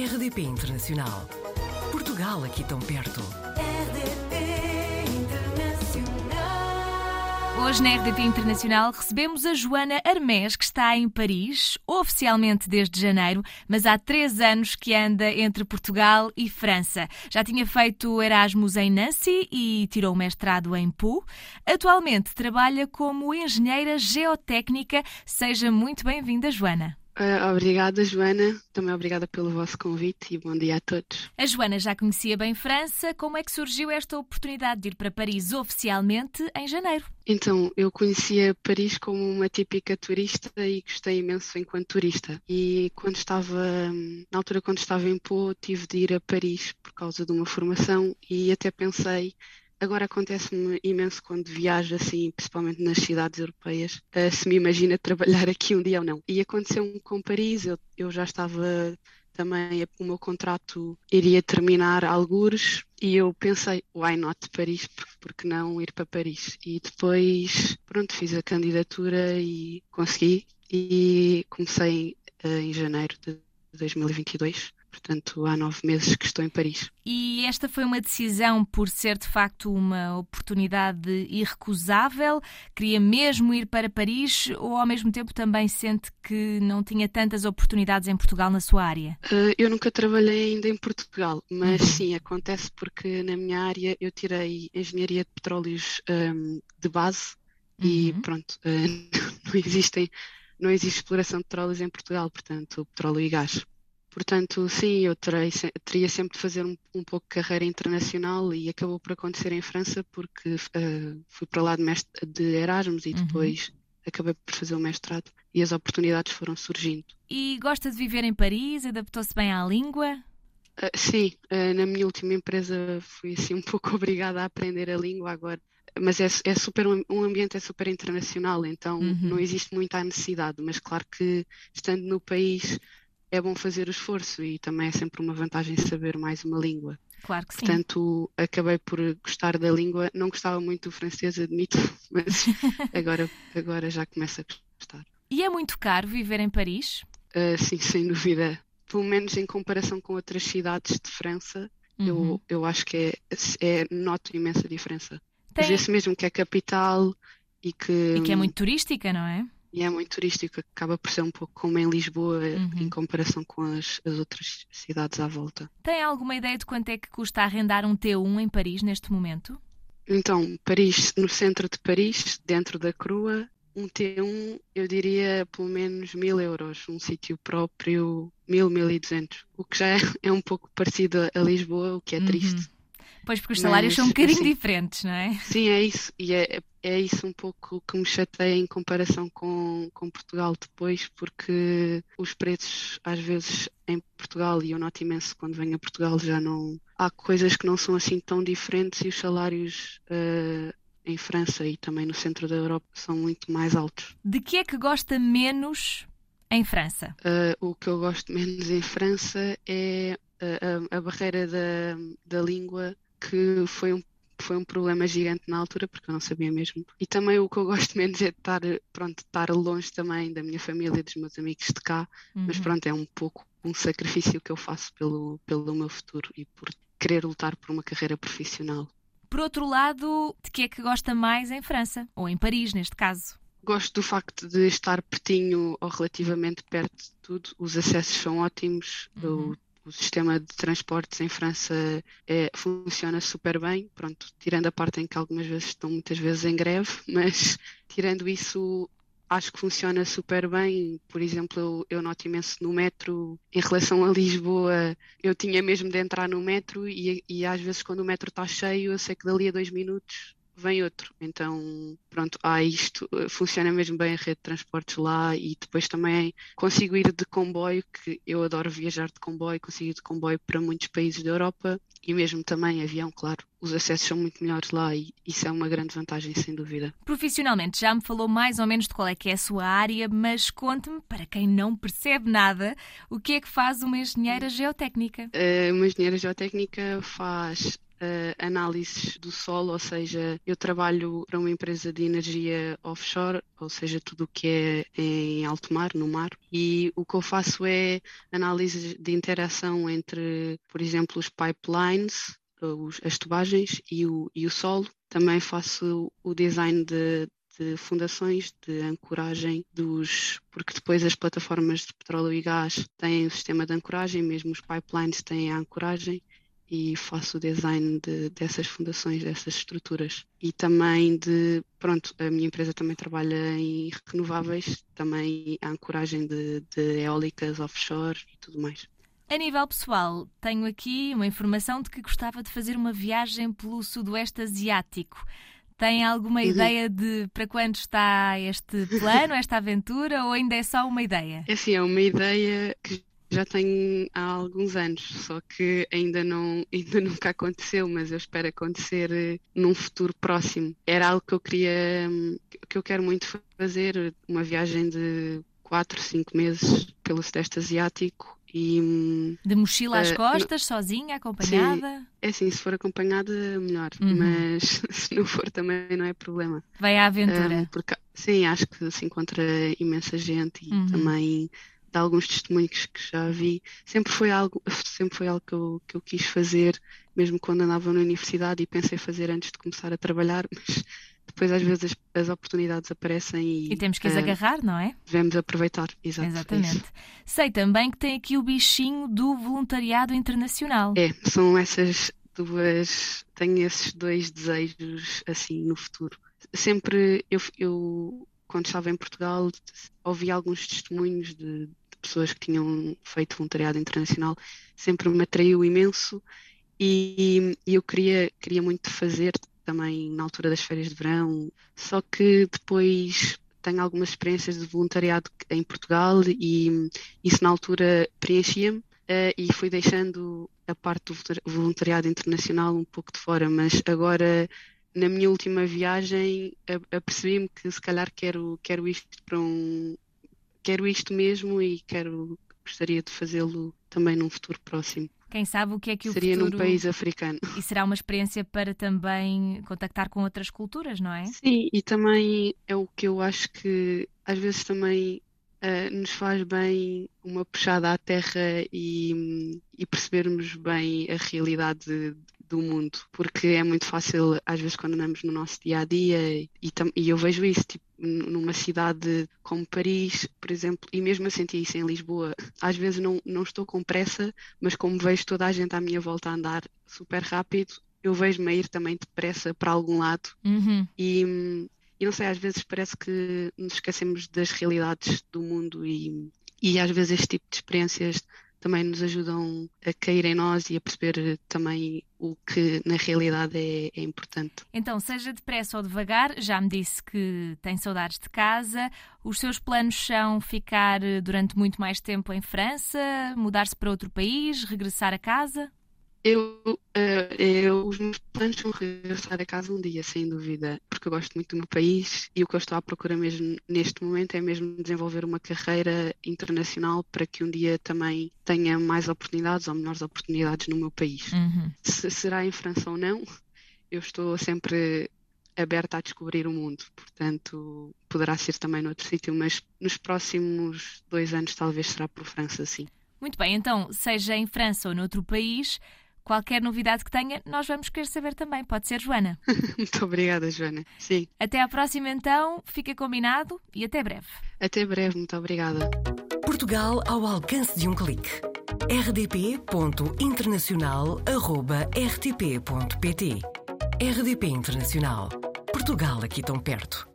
RDP Internacional. Portugal aqui tão perto. RDP Internacional. Hoje na RDP Internacional recebemos a Joana Armés, que está em Paris, oficialmente desde janeiro, mas há três anos que anda entre Portugal e França. Já tinha feito Erasmus em Nancy e tirou o mestrado em Pau. Atualmente trabalha como engenheira geotécnica. Seja muito bem-vinda, Joana. Ah, obrigada, Joana. Também obrigada pelo vosso convite e bom dia a todos. A Joana já conhecia bem França. Como é que surgiu esta oportunidade de ir para Paris oficialmente em janeiro? Então, eu conhecia Paris como uma típica turista e gostei imenso enquanto turista. E quando estava, na altura quando estava em Pau, tive de ir a Paris por causa de uma formação e até pensei Agora acontece-me imenso quando viajo assim, principalmente nas cidades europeias, uh, se me imagina trabalhar aqui um dia ou não. E aconteceu-me com Paris, eu, eu já estava também, o meu contrato iria terminar algures e eu pensei, why not Paris, porque não ir para Paris? E depois, pronto, fiz a candidatura e consegui e comecei uh, em janeiro de 2022 portanto há nove meses que estou em Paris. E esta foi uma decisão por ser de facto uma oportunidade irrecusável? Queria mesmo ir para Paris ou ao mesmo tempo também sente que não tinha tantas oportunidades em Portugal na sua área? Uh, eu nunca trabalhei ainda em Portugal, mas uhum. sim, acontece porque na minha área eu tirei Engenharia de Petróleos um, de base uhum. e pronto, uh, não existem não existe exploração de petróleos em Portugal, portanto, petróleo e gás. Portanto, sim, eu terei, teria sempre de fazer um, um, pouco de carreira internacional e acabou por acontecer em França porque uh, fui para lá de, mestre, de Erasmus e uhum. depois acabei por fazer o mestrado e as oportunidades foram surgindo. E gosta de viver em Paris? Adaptou-se bem à língua? Uh, sim, uh, na minha última empresa fui assim um pouco obrigada a aprender a língua agora. Mas é, é super, um ambiente é super internacional, então uhum. não existe muita necessidade. Mas claro que estando no país é bom fazer o esforço e também é sempre uma vantagem saber mais uma língua. Claro que sim. Portanto, acabei por gostar da língua. Não gostava muito do francês, admito, mas agora, agora já começo a gostar. E é muito caro viver em Paris? Uh, sim, sem dúvida. Pelo menos em comparação com outras cidades de França, uhum. eu, eu acho que é, é noto imensa diferença. Tem... Vê-se mesmo que é capital e que. E que é muito turística, não é? E é muito turístico, acaba por ser um pouco como em Lisboa uhum. em comparação com as, as outras cidades à volta. Tem alguma ideia de quanto é que custa arrendar um T1 em Paris neste momento? Então, Paris, no centro de Paris, dentro da Crua, um T1 eu diria pelo menos mil euros, um sítio próprio mil, mil e duzentos, o que já é, é, um pouco parecido a Lisboa, o que é uhum. triste. Pois, porque os salários Mas, são um bocadinho assim, diferentes, não é? Sim, é isso. E é, é isso um pouco que me chateia em comparação com, com Portugal depois, porque os preços, às vezes, em Portugal, e eu noto imenso quando venho a Portugal, já não. Há coisas que não são assim tão diferentes e os salários. Uh, em França e também no centro da Europa são muito mais altos. De que é que gosta menos em França? Uh, o que eu gosto menos em França é a, a, a barreira da, da língua que foi um foi um problema gigante na altura porque eu não sabia mesmo. E também o que eu gosto menos é de estar, pronto, estar longe também da minha família, dos meus amigos de cá, uhum. mas pronto, é um pouco um sacrifício que eu faço pelo, pelo meu futuro e por querer lutar por uma carreira profissional. Por outro lado, de que é que gosta mais em França? Ou em Paris, neste caso? Gosto do facto de estar pertinho ou relativamente perto de tudo. Os acessos são ótimos. Uhum. Eu o sistema de transportes em França é, funciona super bem, pronto, tirando a parte em que algumas vezes estão muitas vezes em greve, mas tirando isso acho que funciona super bem. Por exemplo, eu, eu noto imenso no metro, em relação a Lisboa, eu tinha mesmo de entrar no metro e, e às vezes quando o metro está cheio, eu sei que dali a dois minutos vem outro. Então, pronto, há isto, eh, funciona mesmo bem a rede de transportes lá e depois também consigo ir de comboio, que eu adoro viajar de comboio, consigo ir de comboio para muitos países da Europa e mesmo também avião, claro. Os acessos são muito melhores lá e isso é uma grande vantagem, sem dúvida. Profissionalmente, já me falou mais ou menos de qual é que é a sua área, mas conte-me, para quem não percebe nada, o que é que faz uma engenheira geotécnica? Uh, uma engenheira geotécnica faz uh, análises do solo, ou seja, eu trabalho para uma empresa de energia offshore, ou seja, tudo o que é em alto mar, no mar, e o que eu faço é análise de interação entre, por exemplo, os pipelines, os, as tubagens e o, e o solo. Também faço o design de, de fundações de ancoragem dos. porque depois as plataformas de petróleo e gás têm o sistema de ancoragem, mesmo os pipelines têm a ancoragem e faço o design de, dessas fundações, dessas estruturas. E também de, pronto, a minha empresa também trabalha em renováveis, também a ancoragem de, de eólicas offshore e tudo mais. A nível pessoal, tenho aqui uma informação de que gostava de fazer uma viagem pelo Sudoeste Asiático. Tem alguma uhum. ideia de para quando está este plano, esta aventura, ou ainda é só uma ideia? É sim, é uma ideia que já tenho há alguns anos, só que ainda não ainda nunca aconteceu, mas eu espero acontecer eh, num futuro próximo. Era algo que eu queria, que eu quero muito fazer, uma viagem de 4, 5 meses pelo Sudeste Asiático e, hum, de mochila às uh, costas, não, sozinha, acompanhada? Sim, é assim, se for acompanhada, melhor. Uhum. Mas se não for, também não é problema. Vai à aventura. Uh, porque, sim, acho que se encontra imensa gente e uhum. também de alguns testemunhos que já vi, sempre foi algo, sempre foi algo que eu, que eu quis fazer, mesmo quando andava na universidade e pensei fazer antes de começar a trabalhar, mas depois às vezes as, as oportunidades aparecem e, e temos que as uh, agarrar, não é? Devemos aproveitar, exato, exatamente. Sei também que tem aqui o bichinho do voluntariado internacional. É, são essas duas, tenho esses dois desejos assim no futuro. Sempre eu, eu quando estava em Portugal, ouvi alguns testemunhos de, pessoas que tinham feito voluntariado internacional sempre me atraiu imenso e, e eu queria, queria muito fazer também na altura das férias de verão, só que depois tenho algumas experiências de voluntariado em Portugal e isso na altura preenchia-me uh, e fui deixando a parte do voluntariado internacional um pouco de fora, mas agora na minha última viagem apercebi-me que se calhar quero, quero isto para um, quero isto mesmo e quero gostaria de fazê-lo também num futuro próximo. Quem sabe o que é que o Seria futuro... num país africano. E será uma experiência para também contactar com outras culturas, não é? Sim, e também é o que eu acho que às vezes também uh, nos faz bem uma puxada à terra e, e percebermos bem a realidade do mundo, porque é muito fácil, às vezes, quando andamos no nosso dia a dia, e, e eu vejo isso, tipo, numa cidade como Paris, por exemplo, e mesmo a sentir isso em Lisboa, às vezes não, não estou com pressa, mas como vejo toda a gente à minha volta a andar super rápido, eu vejo-me a ir também depressa para algum lado uhum. e, e não sei, às vezes parece que nos esquecemos das realidades do mundo e, e às vezes este tipo de experiências também nos ajudam a cair em nós e a perceber também o que na realidade é, é, importante. Então, seja depressa ou devagar, já me disse que tem saudades de casa. Os seus planos são ficar durante muito mais tempo em França, mudar-se para outro país, regressar a casa? Eu, eu, os meus planos são regressar a casa um dia, sem dúvida, porque eu gosto muito do meu país e o que eu estou à procura mesmo neste momento é mesmo desenvolver uma carreira internacional para que um dia também tenha mais oportunidades ou melhores oportunidades no meu país. Uhum. Se será em França ou não, eu estou sempre aberta a descobrir o mundo, portanto poderá ser também noutro sítio, mas nos próximos dois anos talvez será por França, sim. Muito bem, então, seja em França ou noutro país, Qualquer novidade que tenha, nós vamos querer saber também. Pode ser, Joana? Muito obrigada, Joana. Sim. Até à próxima, então. Fica combinado e até breve. Até breve. Muito obrigada. Portugal ao alcance de um clique. rdp.internacional.rtp.pt RDP Internacional. Portugal aqui tão perto.